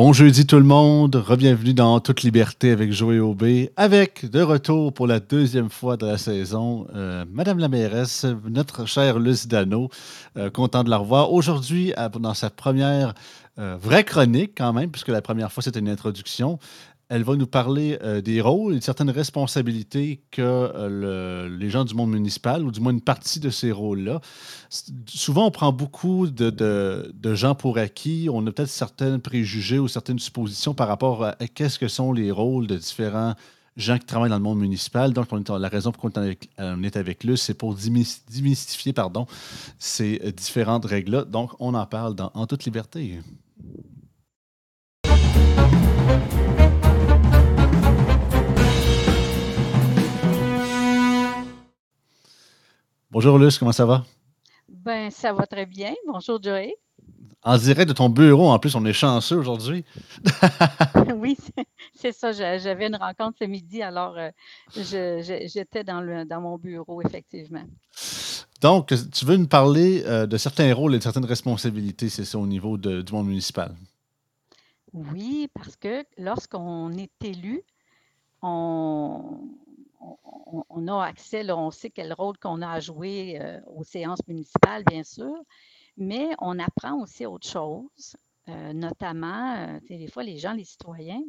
Bon jeudi tout le monde, re-bienvenue dans Toute Liberté avec Joey Aubé, avec de retour pour la deuxième fois de la saison, euh, Madame la mairesse, notre chère Luce Dano, euh, content de la revoir. Aujourd'hui, dans sa première euh, vraie chronique quand même, puisque la première fois c'était une introduction, elle va nous parler euh, des rôles et de certaines responsabilités que euh, les gens du monde municipal, ou du moins une partie de ces rôles-là. Souvent, on prend beaucoup de, gens pour acquis. On a peut-être certains préjugés ou certaines suppositions par rapport à, qu'est-ce que sont les rôles de différents gens qui travaillent dans le monde municipal. Donc, la raison pour laquelle on est avec, lui, c'est pour démystifier pardon, ces différentes règles-là. Donc, on en parle En toute liberté. Bonjour Luce, comment ça va? Ben, ça va très bien. Bonjour Joey. En direct de ton bureau, en plus, on est chanceux aujourd'hui. oui, c'est ça. J'avais une rencontre ce midi, alors euh, j'étais dans, dans mon bureau, effectivement. Donc, tu veux nous parler euh, de certains rôles et de certaines responsabilités, c'est ça, au niveau du monde municipal? Oui, parce que lorsqu'on est élu, on, on, a accès, on sait quel rôle qu'on a à jouer euh, aux séances municipales, bien sûr, mais on apprend aussi autre chose. Euh, notamment, euh, des fois, les gens, les citoyens,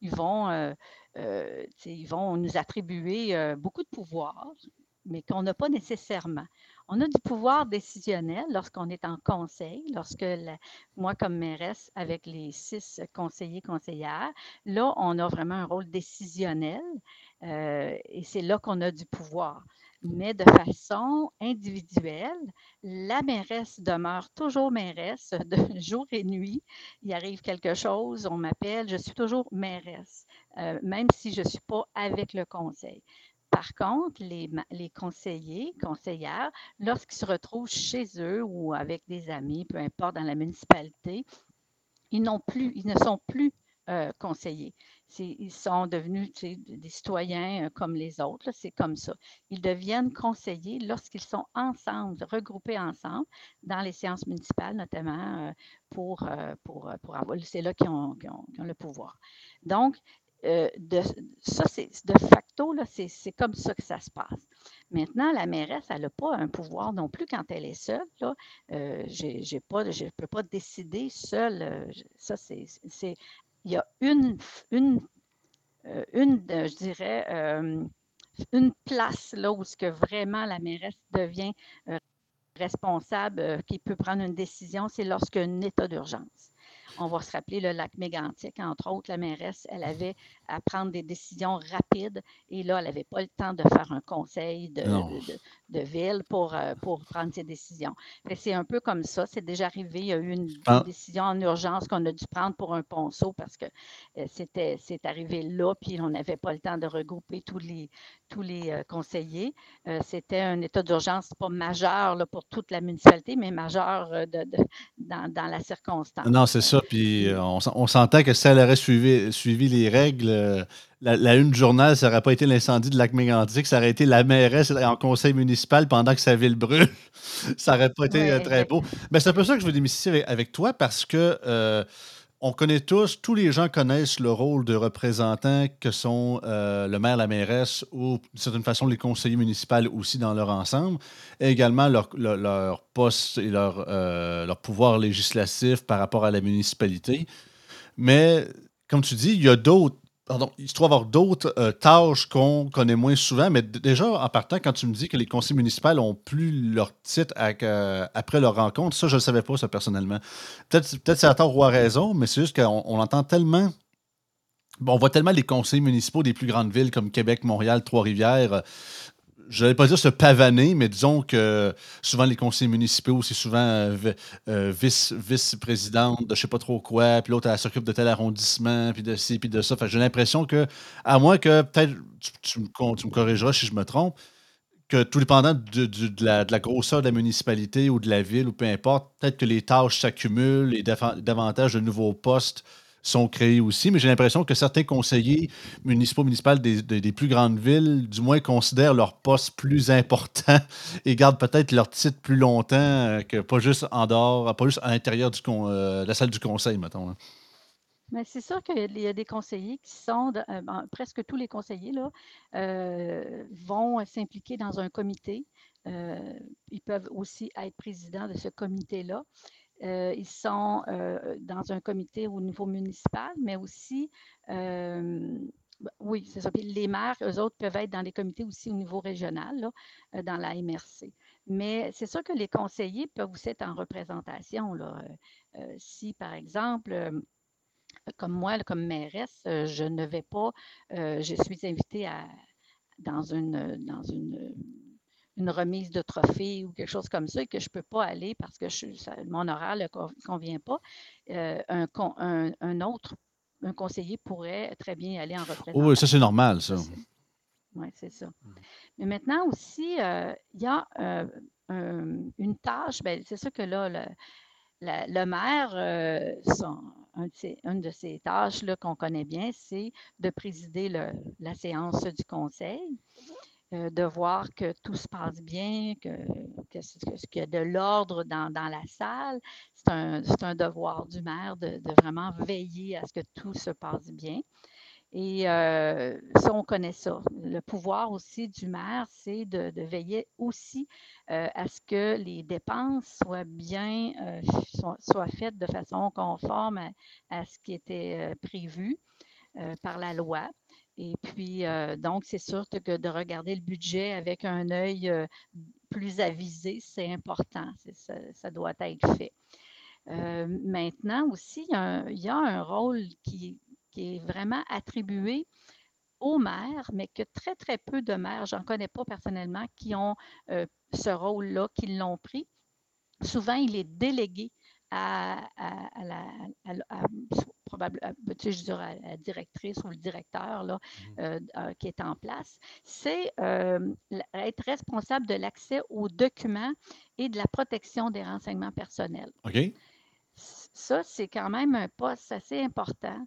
ils, vont, ils vont nous attribuer beaucoup de pouvoir, mais qu'on n'a pas nécessairement. On a du pouvoir décisionnel lorsqu'on est en conseil, lorsque moi, comme mairesse, avec les six conseillers, conseillères, là, on a vraiment un rôle décisionnel euh, et c'est là qu'on a du pouvoir. Mais de façon individuelle, la mairesse demeure toujours mairesse de jour et nuit. Il arrive quelque chose, on m'appelle, je suis toujours mairesse, euh, même si je ne suis pas avec le conseil. Par contre, les, conseillers, conseillères, lorsqu'ils se retrouvent chez eux ou avec des amis, peu importe, dans la municipalité, ils, plus, ils ne sont plus euh, conseillers. Ils sont devenus des citoyens euh, comme les autres, c'est comme ça. Ils deviennent conseillers lorsqu'ils sont ensemble, regroupés ensemble dans les séances municipales, notamment euh, pour, pour, pour avoir. C'est là qu'ils ont, ont, le pouvoir. Donc, euh, de, ça, c'est de facto, c'est comme ça que ça se passe. Maintenant, la mairesse, elle n'a pas un pouvoir non plus quand elle est seule. Là. Euh, je ne peux pas décider seule. Euh, ça, c'est. Il y a une, une, une je dirais, une place là où ce que vraiment la mairesse devient responsable, qui peut prendre une décision, c'est lorsqu'un état d'urgence. On va se rappeler le lac mégantique, entre autres, la mairesse, elle avait à prendre des décisions rapides et là, elle n'avait pas le temps de faire un conseil de, de, ville pour, euh, pour prendre ses décisions. C'est un peu comme ça. C'est déjà arrivé. Il y a eu une, ah. décision en urgence qu'on a dû prendre pour un ponceau parce que euh, c'était c'est arrivé là, puis on n'avait pas le temps de regrouper tous les, tous les euh, conseillers. c'était un état d'urgence pas majeur là, pour toute la municipalité, mais majeur de, dans, dans, la circonstance. Non, c'est ça. Puis on, on s'entend que si elle aurait suivi, suivi les règles, la, une du journal, ça n'aurait pas été l'incendie de lac mégantic, ça aurait été la mairesse en conseil municipal pendant que sa ville brûle. ça n'aurait pas été euh, très beau. Mais c'est un peu ça que je veux démystifier avec, toi parce que euh, on connaît tous, tous les gens connaissent le rôle de représentants que sont euh, le maire, la mairesse ou d'une certaine façon les conseillers municipaux aussi dans leur ensemble, et également leur, leur, poste et leur, leur pouvoir législatif par rapport à la municipalité. Mais comme tu dis, il y a d'autres Pardon, il se trouve avoir d'autres euh, tâches qu'on connaît moins souvent, mais déjà, en partant, quand tu me dis que les conseils municipaux ont plus leur titre euh, après leur rencontre, ça, je ne le savais pas, ça, personnellement. Peut-être peut c'est à tort ou à raison, mais c'est juste qu'on on entend tellement. Bon, on voit tellement les conseils municipaux des plus grandes villes comme Québec, Montréal, Trois-Rivières je n'allais pas dire se pavaner, mais disons que souvent les conseillers municipaux, c'est souvent euh, euh, vice, vice-présidente de je ne sais pas trop quoi, puis l'autre, elle s'occupe de tel arrondissement, puis de ci, puis de ça. j'ai l'impression que, à moins que peut-être tu, me, corrigeras si je me trompe, que tout dépendant de, la, grosseur de la municipalité ou de la ville ou peu importe, peut-être que les tâches s'accumulent et davantage de nouveaux postes sont créés aussi, mais j'ai l'impression que certains conseillers municipaux, municipaux des, plus grandes villes, du moins, considèrent leur poste plus important et gardent peut-être leur titre plus longtemps euh, que pas juste en dehors, pas juste à l'intérieur de euh, la salle du conseil, mettons. Hein. Mais c'est sûr qu'il y a des conseillers qui sont, euh, ben, presque tous les conseillers là, vont s'impliquer dans un comité. Ils peuvent aussi être présidents de ce comité-là. Ils sont dans un comité au niveau municipal, mais aussi, ben, oui, c'est ça. Puis les maires, eux autres, peuvent être dans des comités aussi au niveau régional, dans la MRC. Mais c'est sûr que les conseillers peuvent aussi être en représentation. Si, par exemple, comme moi, comme mairesse, euh, je ne vais pas, euh, je suis invitée à, dans, une, dans une, une remise de trophée ou quelque chose comme ça et que je ne peux pas aller parce que je, mon horaire ne convient pas, euh, un, un, un, autre, un conseiller pourrait très bien aller en représentation. Oui, ça c'est normal, ça. Oui, c'est ça. Mmh. Mais maintenant aussi, il y a une tâche, ben, c'est sûr que là, le, le maire, son, une de ses tâches qu'on connaît bien, c'est de présider la séance du conseil, euh, de voir que tout se passe bien, que, qu'il y a de l'ordre dans, la salle. C'est un, devoir du maire de, vraiment veiller à ce que tout se passe bien. Et euh, ça, on connaît ça. Le pouvoir aussi du maire, c'est de, veiller aussi euh, à ce que les dépenses soient bien, euh, soient, faites de façon conforme à, ce qui était prévu par la loi. Et puis, donc, c'est sûr que de regarder le budget avec un œil plus avisé, c'est important. Ça, doit être fait. maintenant aussi, il y a un rôle qui, est vraiment attribué aux maires, mais que très, très peu de maires, j'en connais pas personnellement, qui ont euh, ce rôle-là, qui l'ont pris. Souvent, il est délégué à, la, je directrice ou le directeur là, mmh. euh, euh, qui est en place, c'est être responsable de l'accès aux documents et de la protection des renseignements personnels. OK. Ça, c'est quand même un poste assez important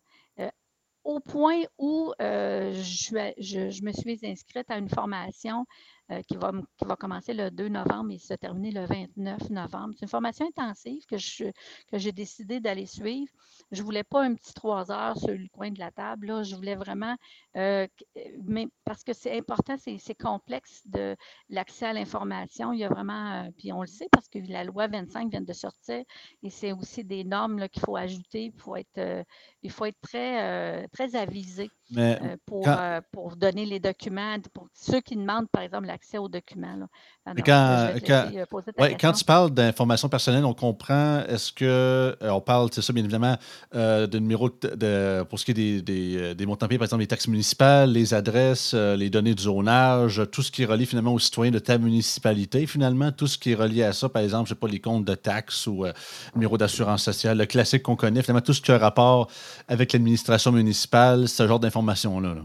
au point où euh, je, me suis inscrite à une formation euh, qui, va, qui va commencer le 2 novembre et se terminer le 29 novembre. C'est une formation intensive que, je, que j'ai décidé d'aller suivre. Je ne voulais pas un petit trois heures sur le coin de la table. Là. Je voulais vraiment, euh, mais parce que c'est important, c'est, complexe de l'accès à l'information. Il y a vraiment, puis on le sait parce que la loi 25 vient de sortir et c'est aussi des normes qu'il faut ajouter. Il faut être, il faut être très, très avisé pour, pour donner les documents. Pour ceux qui demandent, par exemple, la accès aux documents. quand, quand, tu parles d'informations personnelles, on comprend, est-ce que, euh, on parle, c'est ça bien évidemment, euh, de numéros de, pour ce qui est des, des, euh, des montants payés, par exemple les taxes municipales, les adresses, les données de zonage, tout ce qui est relié finalement aux citoyens de ta municipalité, finalement, tout ce qui est relié à ça, par exemple, je sais pas, les comptes de taxes ou numéro d'assurance sociale, le classique qu'on connaît, finalement, tout ce qui a rapport avec l'administration municipale, ce genre d'informations-là.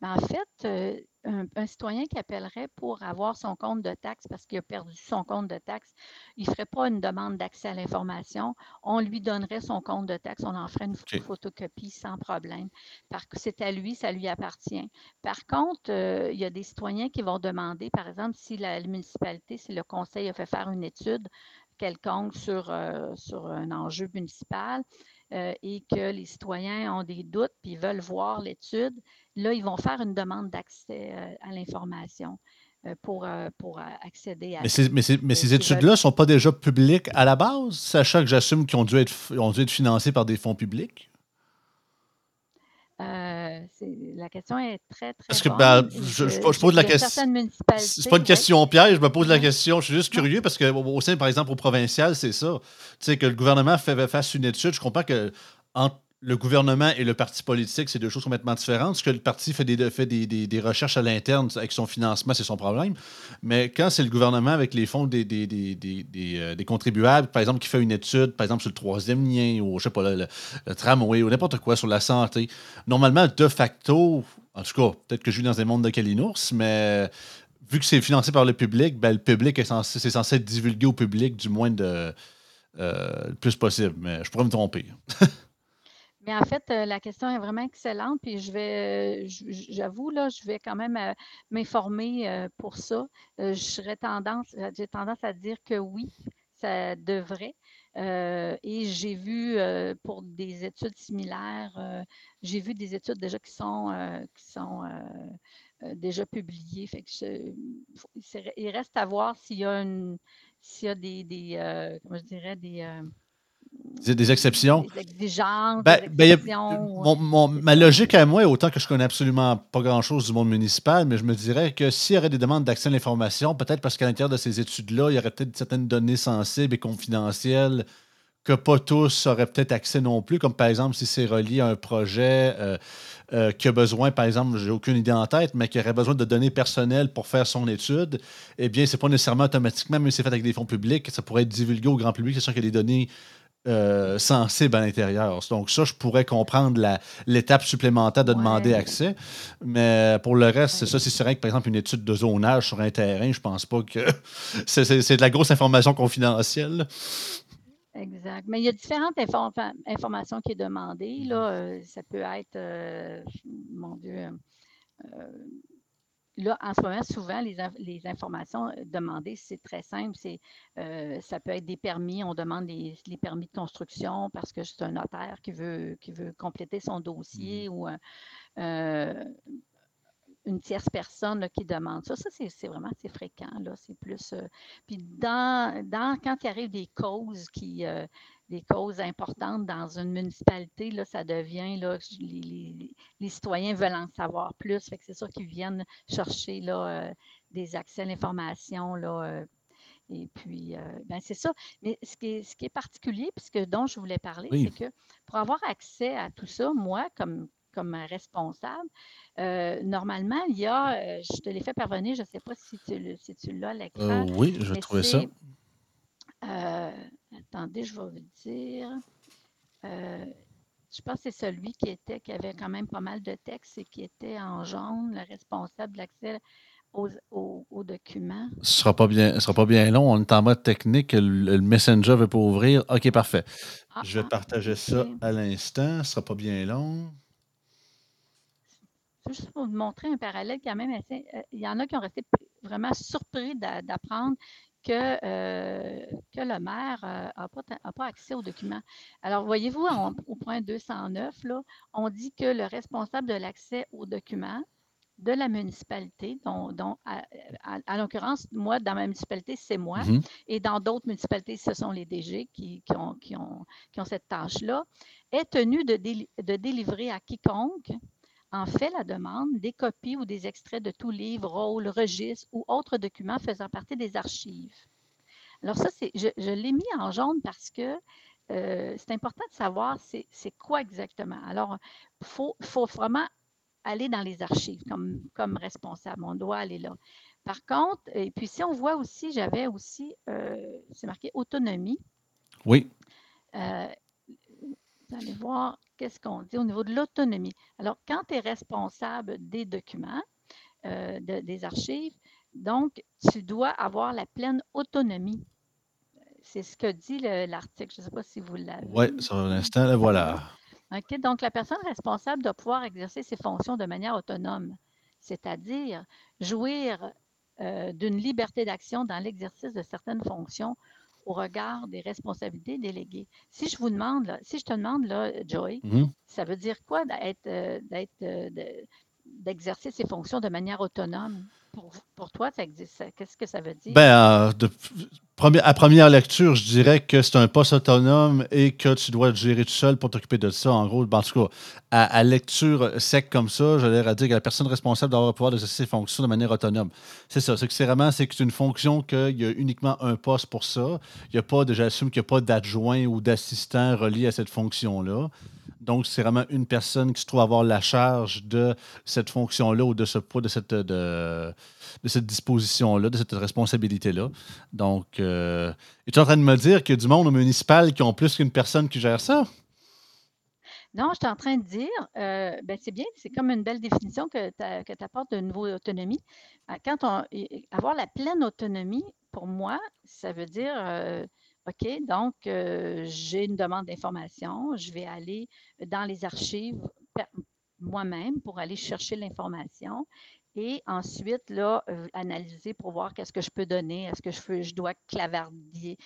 Ben, en fait, un, citoyen qui appellerait pour avoir son compte de taxe parce qu'il a perdu son compte de taxe, il ne ferait pas une demande d'accès à l'information. On lui donnerait son compte de taxe, on en ferait une photocopie sans problème. Parce que c'est à lui, ça lui appartient. Par contre, euh, il y a des citoyens qui vont demander, par exemple, si la, municipalité, si le conseil a fait faire une étude quelconque sur, euh, sur un enjeu municipal, euh, et que les citoyens ont des doutes puis veulent voir l'étude, là, ils vont faire une demande d'accès euh, à l'information. Euh, pour, pour accéder à. Mais, mais, ces études-là ne sont pas déjà publiques à la base, sachant que j'assume qu'ils ont, dû être, ont dû être financés par des fonds publics? La question est très, très. Parce que ben, je, pose la question. C'est pas une question piège, je me pose la question. Je suis juste curieux parce que au sein, par exemple, au provincial, c'est ça. Tu sais, que le gouvernement fait, fasse une étude. Je comprends que entre le gouvernement et le parti politique, c'est deux choses complètement différentes. Ce que le parti fait des, fait des, recherches à l'interne avec son financement, c'est son problème. Mais quand c'est le gouvernement avec les fonds des, euh, contribuables, par exemple, qui fait une étude, par exemple, sur le troisième lien, ou je sais pas, le, tramway, ou n'importe quoi, sur la santé, normalement, de facto, en tout cas, peut-être que je vis dans un monde de Kalinours, mais vu que c'est financé par le public, ben, le public est censé, c'est censé être divulgué au public, du moins de, euh, le plus possible. Mais je pourrais me tromper. Mais en fait, euh, la question est vraiment excellente, puis je vais, j'avoue, là, je vais quand même euh, m'informer euh, pour ça. je tendance, j'ai tendance à dire que oui, ça devrait. Euh, et j'ai vu euh, pour des études similaires, euh, j'ai vu des études déjà qui sont, qui sont déjà publiées. Fait que il reste à voir s'il y a, une, s'il y a des comment je dirais, des des exceptions? Des exigences, ben, ben, ma logique à moi, autant que je connais absolument pas grand-chose du monde municipal, mais je me dirais que s'il y aurait des demandes d'accès à l'information, peut-être parce qu'à l'intérieur de ces études-là, il y aurait peut-être certaines données sensibles et confidentielles que pas tous auraient peut-être accès non plus, comme par exemple si c'est relié à un projet euh, euh, qui a besoin, par exemple, j'ai aucune idée en tête, mais qui aurait besoin de données personnelles pour faire son étude, eh bien, c'est pas nécessairement automatiquement, mais c'est fait avec des fonds publics, ça pourrait être divulgué au grand public, c'est sûr qu'il y a des données euh, sensible à l'intérieur. Donc ça, je pourrais comprendre l'étape supplémentaire de demander accès. Mais pour le reste, c'est ça, c'est vrai que, par exemple, une étude de zonage sur un terrain, je pense pas que c'est de la grosse information confidentielle. Exact. Mais il y a différentes informations qui sont demandées. Là. Euh, ça peut être, euh, mon Dieu, là, en ce moment, souvent, les, informations euh, demandées, c'est très simple. C'est, euh, ça peut être des permis. On demande les, permis de construction parce que c'est un notaire qui veut, qui veut compléter son dossier mmh. ou euh, une tierce personne qui demande ça. Ça, c'est, vraiment c'est fréquent. Là. C'est plus. puis dans, dans, quand il arrive des causes qui des causes importantes dans une municipalité, là, ça devient, là, les, citoyens veulent en savoir plus. Fait que c'est sûr qu'ils viennent chercher là, euh, des accès à l'information. Là, euh, et puis, euh, ben c'est ça. Mais ce qui est, ce qui est particulier, puisque dont je voulais parler, c'est que pour avoir accès à tout ça, moi, comme, comme responsable, normalement, il y a, je te l'ai fait parvenir, je ne sais pas si tu, si tu l'as l'écran. oui, je trouvais ça. Attendez, je vais vous dire. Euh, je pense que c'est celui qui était, qui avait quand même pas mal de textes et qui était en jaune, le responsable de l'accès aux, documents. Ce sera pas bien, sera pas bien long. On est en mode technique. Le, Messenger ne veut pas ouvrir. OK, parfait. Ah, je vais ah, partager ça à l'instant. Ce ne sera pas bien long. Juste pour vous montrer un parallèle quand même assez. Euh, il y en a qui ont resté vraiment surpris d'apprendre que, euh, que le maire n'a euh, pas, accès aux documents. Alors, voyez-vous, au point 209, là, on dit que le responsable de l'accès aux documents de la municipalité, dont, à, l'occurrence, moi, dans ma municipalité, c'est moi, mm-hmm. et dans d'autres municipalités, ce sont les DG qui, ont, qui ont, cette tâche-là, est tenu de, de délivrer à quiconque en fait la demande des copies ou des extraits de tout livre, rôle, registre ou autres documents faisant partie des archives. Alors ça, je, je l'ai mis en jaune parce que euh, c'est important de savoir c'est quoi exactement. Alors, il faut, vraiment aller dans les archives comme, comme responsable. On doit aller là. Par contre, et puis si on voit aussi, j'avais aussi, euh, c'est marqué autonomie. Oui. Euh, vous allez voir qu'est-ce qu'on dit au niveau de l'autonomie? Alors, quand tu es responsable des documents, euh, des archives, donc, tu dois avoir la pleine autonomie. C'est ce que dit l'article. Je ne sais pas si vous l'avez. Oui, sur l'instant, voilà. OK, donc la personne responsable doit pouvoir exercer ses fonctions de manière autonome, c'est-à-dire jouir euh, d'une liberté d'action dans l'exercice de certaines fonctions au regard des responsabilités déléguées. Si je vous demande, si je te demande, là, Joy, mm-hmm. ça veut dire quoi d'être, euh, euh, d'exercer ses fonctions de manière autonome? Pour, toi, ça existe. Qu'est-ce que ça veut dire? Ben, à première lecture, je dirais que c'est un poste autonome et que tu dois te gérer tout seul pour t'occuper de ça. En gros, en tout cas, à, lecture sec comme ça, j'allais dire que la personne responsable doit pouvoir exercer ses fonctions de manière autonome. C'est ça. C'est vraiment c'est que c'est une fonction qu'il y a uniquement un poste pour ça. Il y a pas, j'assume qu'il n'y a pas d'adjoint ou d'assistant relié à cette fonction-là. Donc, c'est vraiment une personne qui se trouve avoir la charge de cette fonction-là ou de ce de cette, de, cette disposition-là, de cette responsabilité-là. Donc, euh, es-tu en train de me dire qu'il y a du monde au municipal qui ont plus qu'une personne qui gère ça? Non, je suis en train de dire, euh, ben c'est bien, c'est comme une belle définition que tu apportes de nouveau autonomie. Euh, quand on avoir la pleine autonomie, pour moi, ça veut dire euh, OK, donc j'ai une demande d'information, je vais aller dans les archives moi-même pour aller chercher l'information. et ensuite, là, analyser pour voir qu'est-ce que je peux donner. Est-ce que je, je dois clavarder,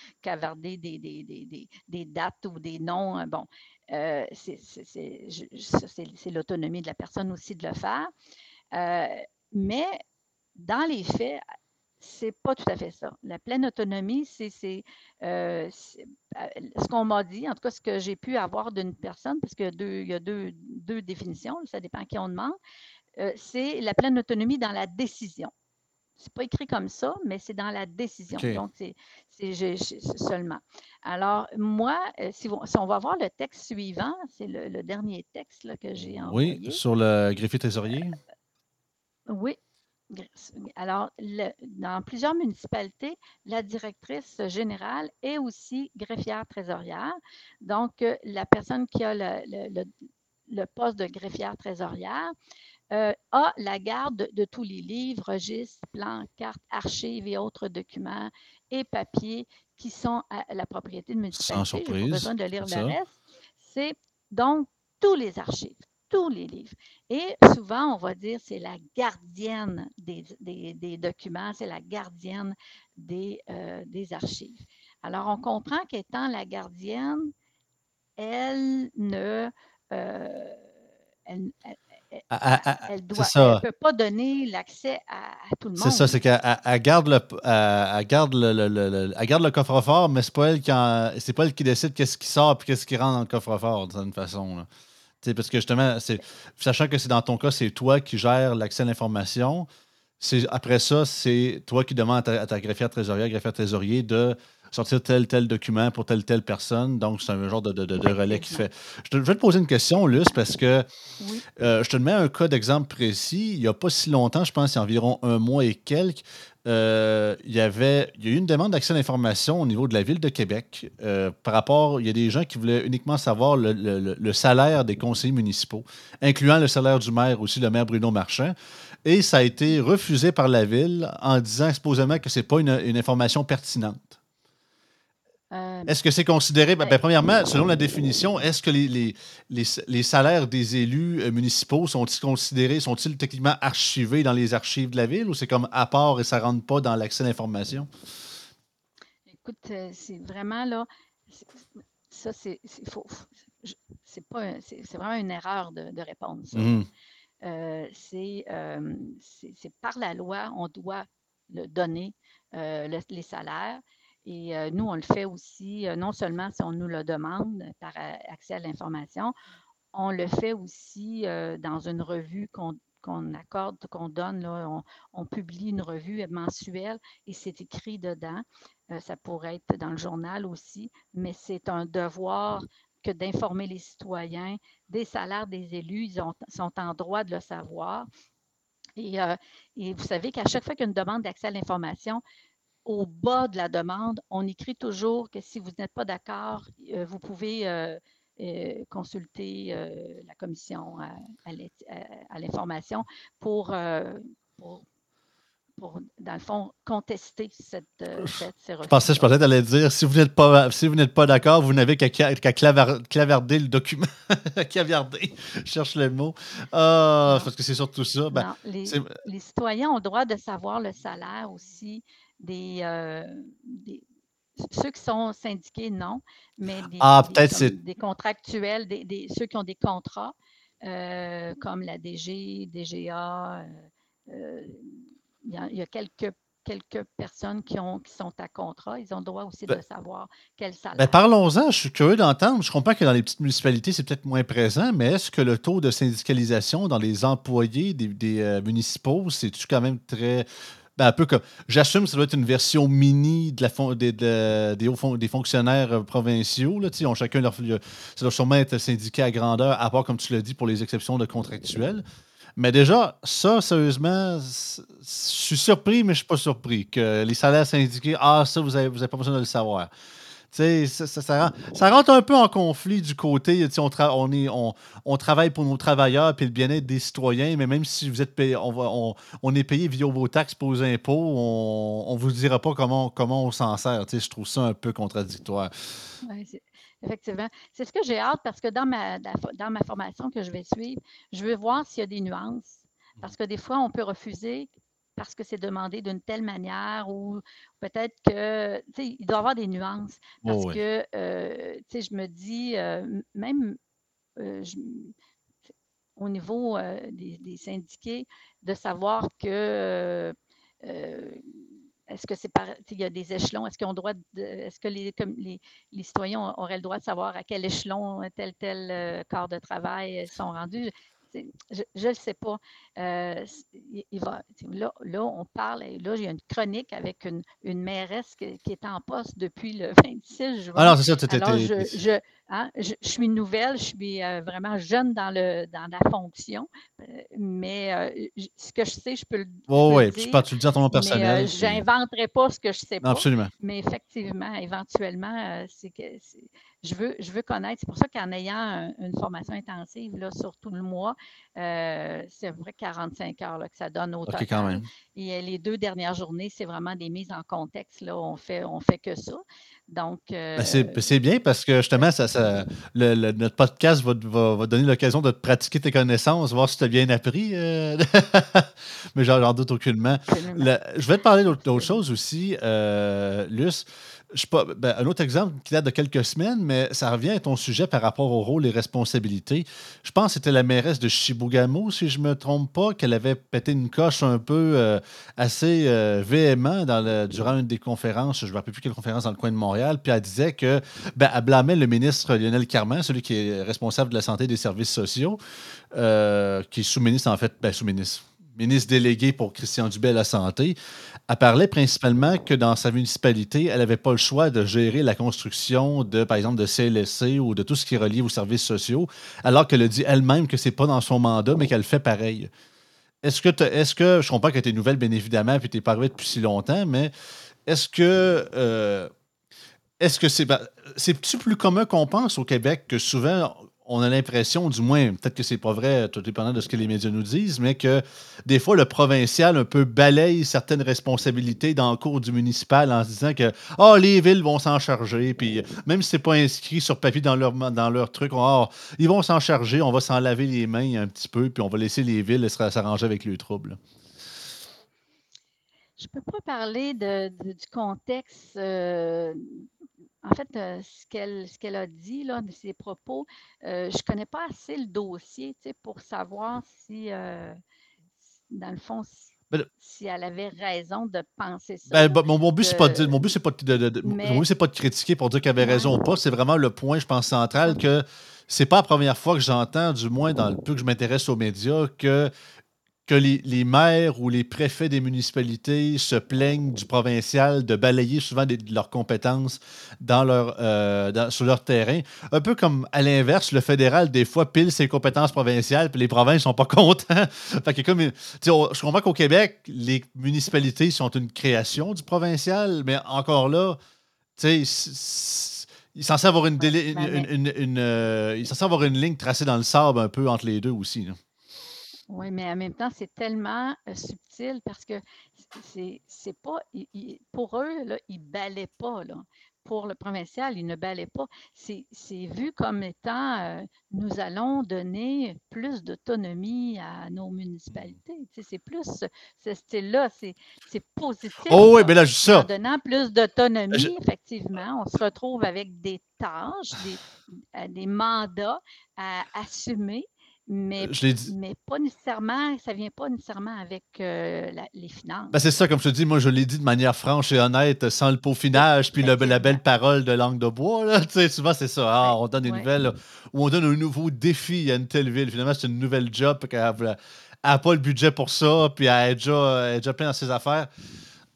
des, dates ou des noms? Hein, bon, c'est l'autonomie de la personne aussi de le faire. Mais dans les faits, c'est pas tout à fait ça. La pleine autonomie, c'est ce qu'on m'a dit, en tout cas ce que j'ai pu avoir d'une personne, parce qu'il y a deux, deux définitions, ça dépend à qui on demande. Euh, c'est la pleine autonomie dans la décision. Ce n'est pas écrit comme ça, mais c'est dans la décision. Donc, c'est seulement. Alors, moi, euh, si, on va voir le texte suivant, c'est le, dernier texte que j'ai envoyé. Oui, sur le greffier trésorier. Euh, oui. Alors, dans plusieurs municipalités, la directrice générale est aussi greffière trésorière. Donc, la personne qui a le poste de greffière trésorière euh, a la garde de tous les livres, registres, plans, cartes, archives et autres documents et papiers qui sont à la propriété de municipalité. Sans surprise. Pas besoin de lire le reste. C'est donc tous les archives, tous les livres. Et souvent, on va dire c'est la gardienne des, documents, c'est la gardienne des, euh, des archives. Alors, on comprend qu'étant la gardienne, elle ne... Euh, elle, elle ne peut pas donner l'accès à, tout le monde. C'est ça, c'est qu'elle garde le, garde le, garde le coffre-fort, mais c'est pas elle qui pas elle qui décide qu'est-ce qui sort et qu'est-ce qui rentre dans le coffre-fort d'une façon. Parce que justement, sachant que c'est dans ton cas, c'est toi qui gères l'accès à l'information. Après ça, c'est toi qui demandes à ta, greffière trésorière, greffière trésorier de sortir tel, tel document pour telle, telle personne. Donc, c'est un genre de, de, relais qui fait. Je, vais te poser une question, Luce, parce que euh, je te mets un cas d'exemple précis. Il n'y a pas si longtemps, je pense, il y a environ un mois et quelques, euh, il, y avait, il y a eu une demande d'accès à l'information au niveau de la ville de Québec euh, par rapport, il y a des gens qui voulaient uniquement savoir le, salaire des conseillers municipaux, incluant le salaire du maire aussi, le maire Bruno Marchand. Et ça a été refusé par la ville en disant supposément que ce n'est pas une information pertinente. Euh, est-ce que c'est considéré, ben, ben, premièrement, selon la définition, est-ce que les, les, salaires des élus euh, municipaux sont-ils considérés, sont-ils techniquement archivés dans les archives de la ville ou c'est comme à part et ça ne rentre pas dans l'accès à l'information? Écoute, euh, c'est vraiment là, ça c'est c'est pas c'est vraiment une erreur de, réponse. Mmh. c'est par la loi, on doit le donner les salaires et euh, nous, on le fait aussi, euh, non seulement si on nous le demande par euh, accès à l'information, on le fait aussi dans une revue qu'on accorde, qu'on donne. On, publie une revue mensuelle et c'est écrit dedans. ça pourrait être dans le journal aussi, mais c'est un devoir que d'informer les citoyens des salaires des élus. Ils sont en droit de le savoir. Et, et vous savez qu'à chaque fois qu'il y a une demande d'accès à l'information, au bas de la demande, on écrit toujours que si vous n'êtes pas d'accord, euh, vous pouvez euh, euh, consulter la commission à, l'information pour, pour, dans le fond, contester cette, cette Je pensais, je pensais que dire si vous n'êtes pas, si vous n'êtes pas d'accord, vous n'avez qu'à clavarder le document. Caviarder, je cherche le mot. Ah, parce que c'est surtout ça. Ben, les, les, citoyens ont le droit de savoir le salaire aussi euh, des, ceux qui sont syndiqués, non, mais des, ah, des, contractuels, des, ceux qui ont des contrats, euh, comme la DG, DGA. Euh, il y, a quelques quelques personnes qui, ont, qui sont à contrat, ils ont le droit aussi de ben, savoir quel salaire. Ben parlons-en, je suis curieux d'entendre. Je comprends que dans les petites municipalités, c'est peut-être moins présent, mais est-ce que le taux de syndicalisation dans les employés des, municipaux, c'est-tu quand même très ben, un peu comme. J'assume que ça doit être une version mini de la des, des, des fonctionnaires euh, provinciaux. Là, ont chacun leur. Ça doit sûrement être syndiqué à grandeur, à part, comme tu l'as dit, pour les exceptions de contractuels. Mais déjà, ça, sérieusement, je suis surpris, mais je ne suis pas surpris que les salaires syndiqués, ah, ça, vous n'avez vous avez pas besoin de le savoir. Ça, ça, ça, rentre un peu en conflit du côté, on, on, est, on, travaille pour nos travailleurs et le bien-être des citoyens, mais même si vous êtes payé, on, on, est payé via vos taxes, vos impôts, on ne vous dira pas comment, comment on s'en sert. Je trouve ça un peu contradictoire. effectivement. C'est ce que j'ai hâte parce que dans ma, dans ma formation que je vais suivre, je veux voir s'il y a des nuances Parce que des fois, on peut refuser parce que c'est demandé d'une telle manière ou peut-être que, tu sais, il doit y avoir des nuances. Parce Oh, oui. que, euh, tu sais, je me dis, euh, même euh, je- au niveau des, des syndiqués, de savoir que est-ce que c'est par, il y a des échelons, est-ce qu'ils ont le droit de, est-ce que les, comme les, les citoyens auraient le droit de savoir à quel échelon tel tel corps de travail sont rendus? Je ne sais pas. Euh, il, va, tu là, là, on parle, et là, il y a une chronique avec une, une mairesse qui, qui est en poste depuis le 26 Ah juin. non, c'est ça, Alors, je, t'es- je, hein, je, je suis nouvelle, je suis euh, vraiment jeune dans, le, dans la fonction, euh, mais euh, ce que je sais, je peux le, je Oh, peux oui, le dire, parles- tu le dis à ton nom personnel. puis- j'inventerai pas ce que je sais Non, pas. absolument. Mais effectivement, éventuellement, c'est que je veux, je veux connaître. C'est pour ça qu'en ayant un- une formation intensive là, sur tout le mois, c'est près 45 heures là, que ça donne au OK, total. quand même. Et les deux dernières journées, c'est vraiment des mises en contexte. Là, on fait, on fait que ça. Donc, euh, Ben, c'est bien parce que justement, ça, ça- le- le- notre podcast va, te- va, va donner l'occasion de pratiquer tes connaissances, voir si tu as bien appris. euh, Mais j'en doute aucunement. je vais te parler d'autre d'autre chose aussi, euh, Luce. Ben, un autre exemple qui date de quelques semaines, mais ça revient à ton sujet par rapport au rôle et responsabilités. Je pense que c'était la mairesse de Chibougamau, si je ne me trompe pas, qu'elle avait pété une coche un peu euh, assez euh, véhément dans durant une des conférences, je ne me rappelle plus quelle conférence dans le coin de Montréal, puis elle disait que ben, blâmait le ministre Lionel Carman, celui qui est responsable de la santé et des services sociaux, euh, qui est sous-ministre en fait, ben, sous-ministre, ministre délégué pour Christian Dubé à la santé. Elle parlait principalement que dans sa municipalité, elle n'avait pas le choix de gérer la construction de, par exemple, de CLSC ou de tout ce qui est relié aux services sociaux, alors qu'elle a dit elle-même que c'est pas dans son mandat, mais qu'elle fait pareil. Est-ce que, est-ce que, je comprends que tu es nouvelle, bien évidemment, puis tu pas arrivé depuis si longtemps, mais est-ce que, euh, est-ce que c'est, c'est-tu plus commun qu'on pense au Québec que souvent, on a l'impression, du moins, peut-être que c'est pas vrai, tout dépendant de ce que les médias nous disent, mais que des fois, le provincial un peu balaye certaines responsabilités dans le cours du municipal en se disant que ah, les villes vont s'en charger, puis même si c'est pas inscrit sur papier dans leur, dans leur truc, ah, ils vont s'en charger, on va s'en laver les mains un petit peu, puis on va laisser les villes s'arranger avec le trouble. Je ne peux pas parler de- du contexte. euh, en fait, euh, ce qu'elle ce qu'elle a dit, là, de ses propos, euh, je ne connais pas assez le dossier tu sais, pour savoir si, euh, dans le fond, si, Ben, si elle avait raison de penser ça. Ben, ben, mon, mon but, c'est pas de, mon but, c'est pas de, de- de- mon but, c'est pas de critiquer pour dire qu'elle avait Ouais. raison ou pas. C'est vraiment le point, je pense, central que c'est pas la première fois que j'entends, du moins dans le peu que je m'intéresse aux médias, que, que les, les maires ou les préfets des municipalités se plaignent du provincial de balayer souvent des- de leurs compétences dans leur, euh, dans- sur leur terrain. Un peu comme à l'inverse, le fédéral, des fois, pile ses compétences provinciales, puis les provinces sont pas contents. fait que comme, on- je comprends qu'au Québec, les municipalités sont une création du provincial, mais encore là, tu sais, il est censé avoir une, ben, mais- une- une- une, euh, il est censé avoir une ligne tracée dans le sable un peu entre les deux aussi. là. Oui, mais en même temps, c'est tellement euh, subtil parce que c'est c'est pas. pour eux, là, ils balaient pas. Là. Pour le provincial, ils ne balaient pas. C'est c'est vu comme étant euh, nous allons donner plus d'autonomie à nos municipalités. Tu sais, c'est plus ce- style-là. C'est c'est positif. Oh oui, ça. mais là, je Mais En ça. donnant plus d'autonomie, Je- effectivement, on se retrouve avec des tâches, des, des mandats à assumer, mais Je l'ai dit. mais pas nécessairement, ça vient pas nécessairement avec euh, la- les finances. Ben, c'est ça, comme je te dis, moi je l'ai dit de manière franche et honnête, sans le peaufinage, puis le- la belle parole de langue de bois. Là. Souvent, c'est ça. Ah, on donne des ouais. nouvelles, là, ou on donne un nouveau défi à une telle ville. Finalement, c'est une nouvelle job, qu'elle n'a pas le budget pour ça, puis elle est déjà, elle est déjà pleine dans ses affaires.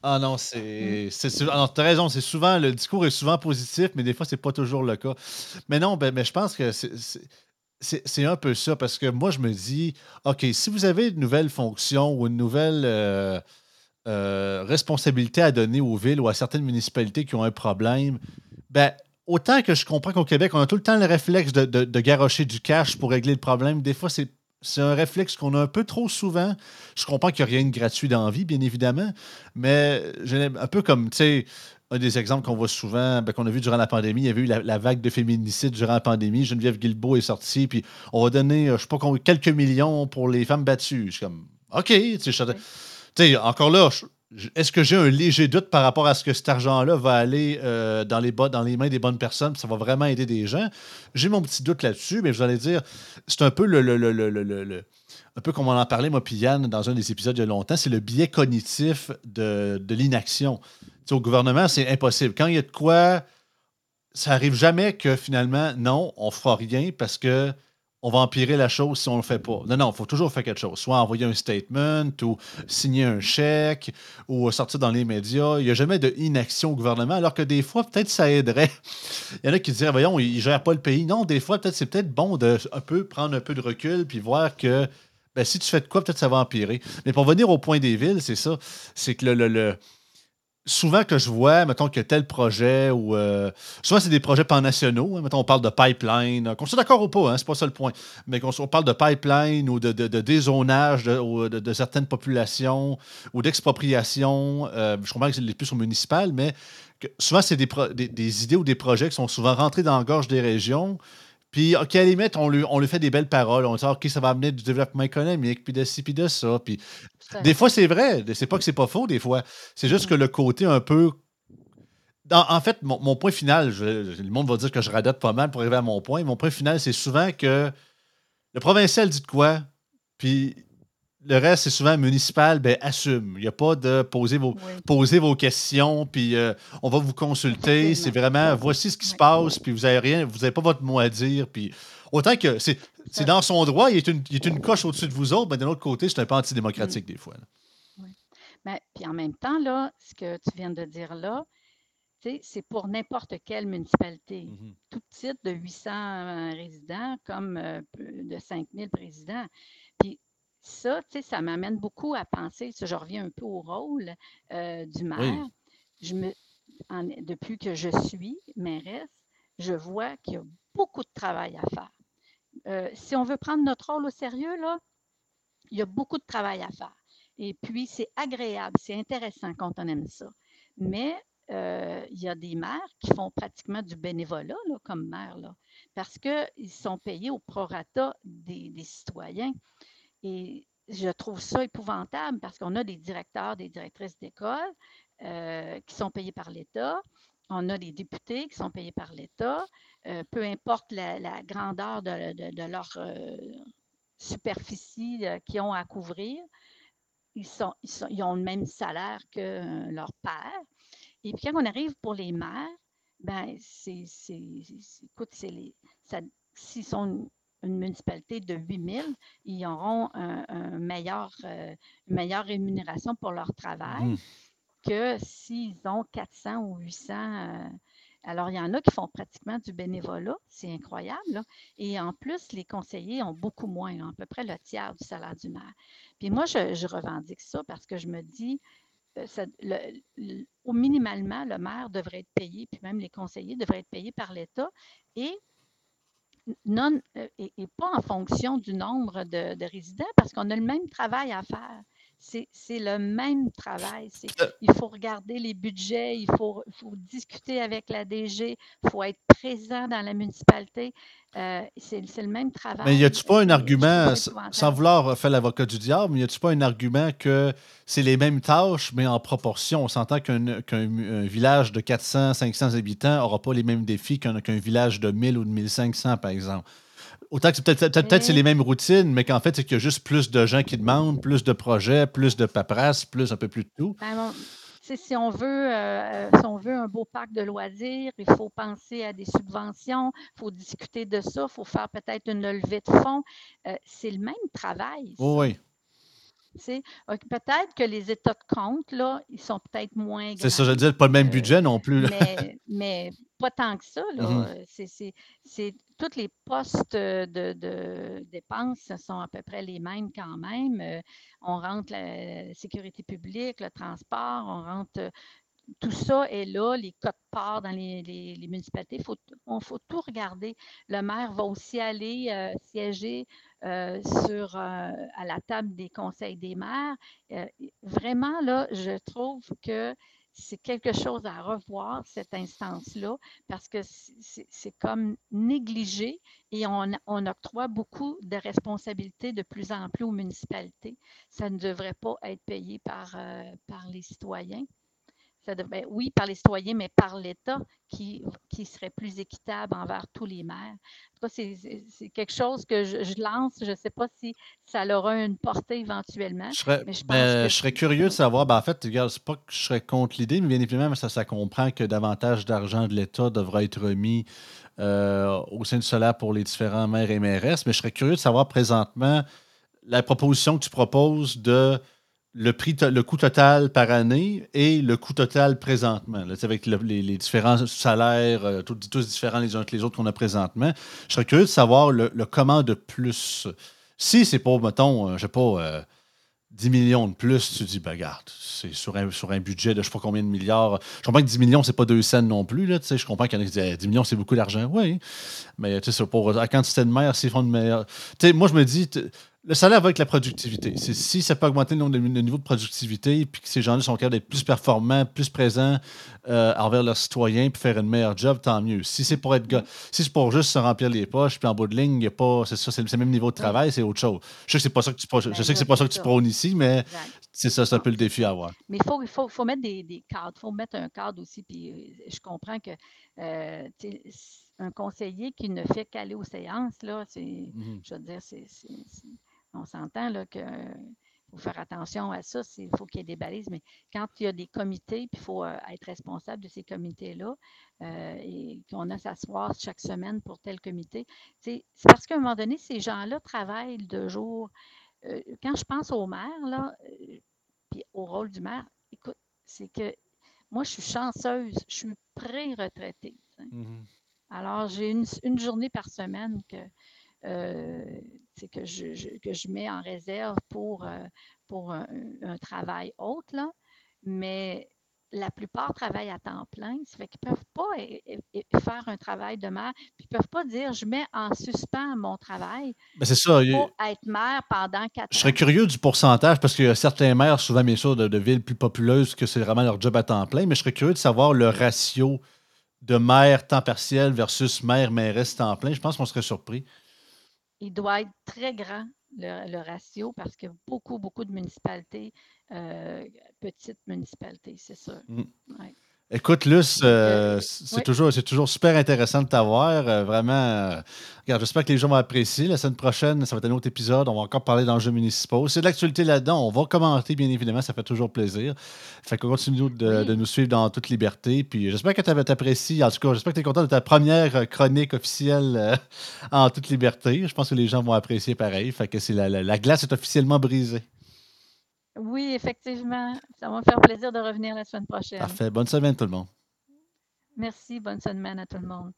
Ah non, c'est. Mm. ah t'as raison, c'est souvent. Le discours est souvent positif, mais des fois, c'est pas toujours le cas. Mais non, ben, mais je pense que c'est- c'est. Un peu ça, parce que moi, je me dis, OK, si vous avez une nouvelle fonction ou une nouvelle euh, euh, responsabilité à donner aux villes ou à certaines municipalités qui ont un problème, ben, autant que je comprends qu'au Québec, on a tout le temps le réflexe de, de, du cash pour régler le problème. Des fois, c'est. Un réflexe qu'on a un peu trop souvent. Je comprends qu'il n'y a rien de gratuit dans la vie, bien évidemment, mais un peu comme, tu sais, un des exemples qu'on voit souvent, ben, qu'on a vu durant la pandémie, il y avait eu la, vague de féminicides durant la pandémie. Geneviève Guilbeault est sortie, puis on va donner, euh, je sais pas, quelques millions pour les femmes battues. Je suis comme, OK. Tu sais, encore là, est-ce que j'ai un léger doute par rapport à ce que cet argent-là va aller euh, dans, les mains des bonnes personnes, ça va vraiment aider des gens? J'ai mon petit doute là-dessus, mais je vais dire, c'est un peu le, le, un peu comme on en parlait, moi, puis Yann, dans un des épisodes il y a longtemps, c'est le biais cognitif de, de l'inaction. Au gouvernement, c'est impossible. Quand il y a de quoi, ça arrive jamais que finalement, non, on fera rien parce que on va empirer la chose si on ne le fait pas. Non, non, il faut toujours faire quelque chose. Soit envoyer un statement ou signer un chèque ou sortir dans les médias. Il n'y a jamais de inaction au gouvernement, alors que des fois, peut-être ça aiderait. Il y en a qui diraient, voyons, ils ne gèrent pas le pays. Non, des fois, peut-être c'est peut-être bon de un peu prendre un peu de recul puis voir que ben, si tu fais de quoi, peut-être ça va empirer. Mais pour venir au point des villes, c'est ça. C'est que le, le souvent que je vois, mettons a tel projet ou. Euh, souvent, c'est des projets pan-nationaux. Hein, mettons, on parle de pipeline. Qu'on soit d'accord ou pas, hein, c'est pas ça le point. Mais qu'on on parle de pipeline ou de, dézonage de, certaines populations ou d'expropriation. Euh, je comprends que c'est plus au municipal, mais souvent, c'est des, des, idées ou des projets qui sont souvent rentrés dans la gorge des régions. Puis, OK, à la limite, on lui, on lui fait des belles paroles. On dit, OK, ça va amener du développement économique, puis de ci, puis de ça. Puis, des fois, c'est vrai. C'est pas que c'est pas faux, des fois. C'est juste que le côté un peu. En, fait, mon, point final, le monde va dire que je radote pas mal pour arriver à mon point. Mon point final, c'est souvent que le provincial dit de quoi, puis le reste, c'est souvent municipal, ben assume. Il n'y a pas de poser vos, vos questions, puis euh, on va vous consulter. C'est vraiment voici ce qui se passe, puis vous n'avez rien, vous n'avez pas votre mot à dire. Puis autant que c'est, dans son droit, il est une, est une coche au-dessus de vous autres, mais d'un autre côté, c'est un peu antidémocratique des fois. Oui. Ben, puis en même temps, là, ce que tu viens de dire là, c'est pour n'importe quelle municipalité. Mm-hmm. Tout titre de 800 euh, résidents comme euh, de 5000 présidents. Ça, ça m'amène beaucoup à penser, je reviens un peu au rôle euh, du maire. Je me, depuis que je suis mairesse, je vois qu'il y a beaucoup de travail à faire. Euh, si on veut prendre notre rôle au sérieux, là, il y a beaucoup de travail à faire. Et puis, c'est agréable, c'est intéressant quand on aime ça. Mais euh, il y a des maires qui font pratiquement du bénévolat comme maire, là, parce qu'ils sont payés au prorata des, des citoyens. Et je trouve ça épouvantable parce qu'on a des directeurs, des directrices d'école euh, qui sont payés par l'État. On a des députés qui sont payés par l'État. Euh, peu importe la, grandeur de, leur euh, superficie qu'ils ont à couvrir, ils, ont le même salaire que leur père. Et puis quand on arrive pour les maires, ben c'est, écoute, c'est les, s'ils sont une municipalité de 8 000, ils auront un, meilleur, euh, une meilleure rémunération pour leur travail mmh. que s'ils ont 400 ou 800. Euh, alors, il y en a qui font pratiquement du bénévolat, c'est incroyable. Et en plus, les conseillers ont beaucoup moins, à peu près le tiers du salaire du maire. Puis moi, je, revendique ça parce que je me dis, euh, au minimalement, le maire devrait être payé, puis même les conseillers devraient être payés par l'État. Et non, euh, et, pas en fonction du nombre de, résidents, parce qu'on a le même travail à faire. C'est le même travail. Euh. Il faut regarder les budgets, il faut, faut discuter avec la DG, il faut être présent dans la municipalité. Euh, c'est le même travail. Mais y a-tu pas un argument, sans vouloir faire l'avocat du diable, mais y a-tu pas un argument que c'est les mêmes tâches, mais en proportion? On s'entend qu'un village de 400, 500 habitants n'aura pas les mêmes défis qu'un village de 1000 ou de 1500, par exemple. Autant que peut-être peut c'est les mêmes routines, mais qu'en fait, c'est qu'il y a juste plus de gens qui demandent, plus de projets, plus de paperasse, plus un peu plus de tout. Ben, si on veut, euh, si on veut un beau parc de loisirs, il faut penser à des subventions, il faut discuter de ça, il faut faire peut-être une levée de fonds. Euh, c'est le même travail. oui. Peut-être que les états de compte, là, ils sont peut-être moins C'est ça, je veux dire, pas le même budget non plus. Mais, pas tant que ça. Mmh c'est tous les postes de, dépenses sont à peu près les mêmes quand même. Euh, on rentre la sécurité publique, le transport, on rentre tout ça est là, les codes parts dans les, municipalités. Il faut, tout regarder. Le maire va aussi aller euh, siéger euh, sur, à la table des conseils des maires. vraiment, là, je trouve que c'est quelque chose à revoir, cette instance-là, parce que c'est comme négligé et on, on, octroie beaucoup de responsabilités de plus en plus aux municipalités. Ça ne devrait pas être payé euh, par les citoyens. Ben oui, par les citoyens, mais par l'État qui, qui serait plus équitable envers tous les maires. C'est quelque chose que je, lance. Je ne sais pas si ça aura une portée éventuellement. Je serais, ben, je serais curieux de savoir. Ben, en fait, regarde, c'est pas que je serais contre l'idée, mais bien évidemment, ça, ça comprend que davantage d'argent de l'État devra être remis euh, au sein du solaire pour les différents maires et mairesses. Mais je serais curieux de savoir présentement la proposition que tu proposes de le prix, le coût total par année et le coût total présentement, avec les, différents salaires, euh, tous, différents les uns que les autres qu'on a présentement. Je serais curieux de savoir le, comment de plus. Si c'est pour, mettons, euh, je sais pas, 10 euh, millions de plus, tu dis, ben regarde, c'est sur un, sur un budget de je sais pas combien de milliards. Je comprends que 10 millions, c'est pas deux cents non plus. Là, je comprends qu'il y en a qui disent 10 millions, c'est beaucoup d'argent. Oui. Mais tu sais, pour la quantité de mer, s'ils font de meilleur. Moi, je me dis, le salaire va avec la productivité. Si ça peut augmenter le, niveau de productivité, puis que ces gens-là sont capables d'être plus performants, plus présents euh, envers leurs citoyens, puis faire une meilleure job, tant mieux. Si c'est pour être si c'est pour juste se remplir les poches, puis en bout de ligne, il a pas, c'est ça, c'est le même niveau de travail, c'est autre chose. Je sais que c'est pas ça que tu, je sais que c'est pas ça que tu prônes ici, mais c'est ça, c'est un peu le défi à avoir. Mais il faut, faut, faut, mettre des, des cadres, il faut mettre un cadre aussi, puis euh, je comprends que euh, un conseiller qui ne fait qu'aller aux séances, là, c'est, mm-hmm. je veux dire, c'est on s'entend qu'il faut faire attention à ça, il faut qu'il y ait des balises, mais quand il y a des comités, puis il faut euh, être responsable de ces comités-là, euh, et qu'on a s'asseoir chaque semaine pour tel comité, c'est parce qu'à un moment donné, ces gens-là travaillent de jour. Euh, quand je pense au maire, là, puis au rôle du maire, écoute, c'est que moi, je suis chanceuse, je suis pré-retraitée. Mm-hmm. Alors, j'ai une, une, journée par semaine que que, je, que je mets en réserve pour, euh, pour un, travail autre, là, mais la plupart travaillent à temps plein. Ça fait qu'ils ne peuvent pas faire un travail de mère. Puis ils ne peuvent pas dire je mets en suspens mon travail ben, c'est ça. pour être mère pendant quatre ans. Je serais curieux du pourcentage parce qu'il y a certains maires, souvent bien sûr, de, de, villes plus populeuses, que c'est vraiment leur job à temps plein, mais je serais curieux de savoir le ratio de mère temps partiel versus mère mairesse temps plein. Je pense qu'on serait surpris il doit être très grand, le, ratio, parce que beaucoup, beaucoup de municipalités, euh, petites municipalités, c'est sûr. Mm. Écoute, Luce, euh, euh, c'est toujours, toujours super intéressant de t'avoir. Euh, vraiment, regarde, j'espère que les gens vont apprécier. La semaine prochaine, ça va être un autre épisode. On va encore parler d'enjeux municipaux. C'est de l'actualité là-dedans. On va commenter, bien évidemment. Ça fait toujours plaisir. Fait qu'on continue de, nous suivre dans toute liberté. Puis j'espère que tu apprécié. En tout cas, j'espère que tu es content de ta première chronique officielle en toute liberté. Je pense que les gens vont apprécier pareil. Fait que la glace est officiellement brisée. Oui, effectivement. Ça va me faire plaisir de revenir la semaine prochaine. Parfait. Bonne semaine, tout le monde. Merci. Bonne semaine à tout le monde.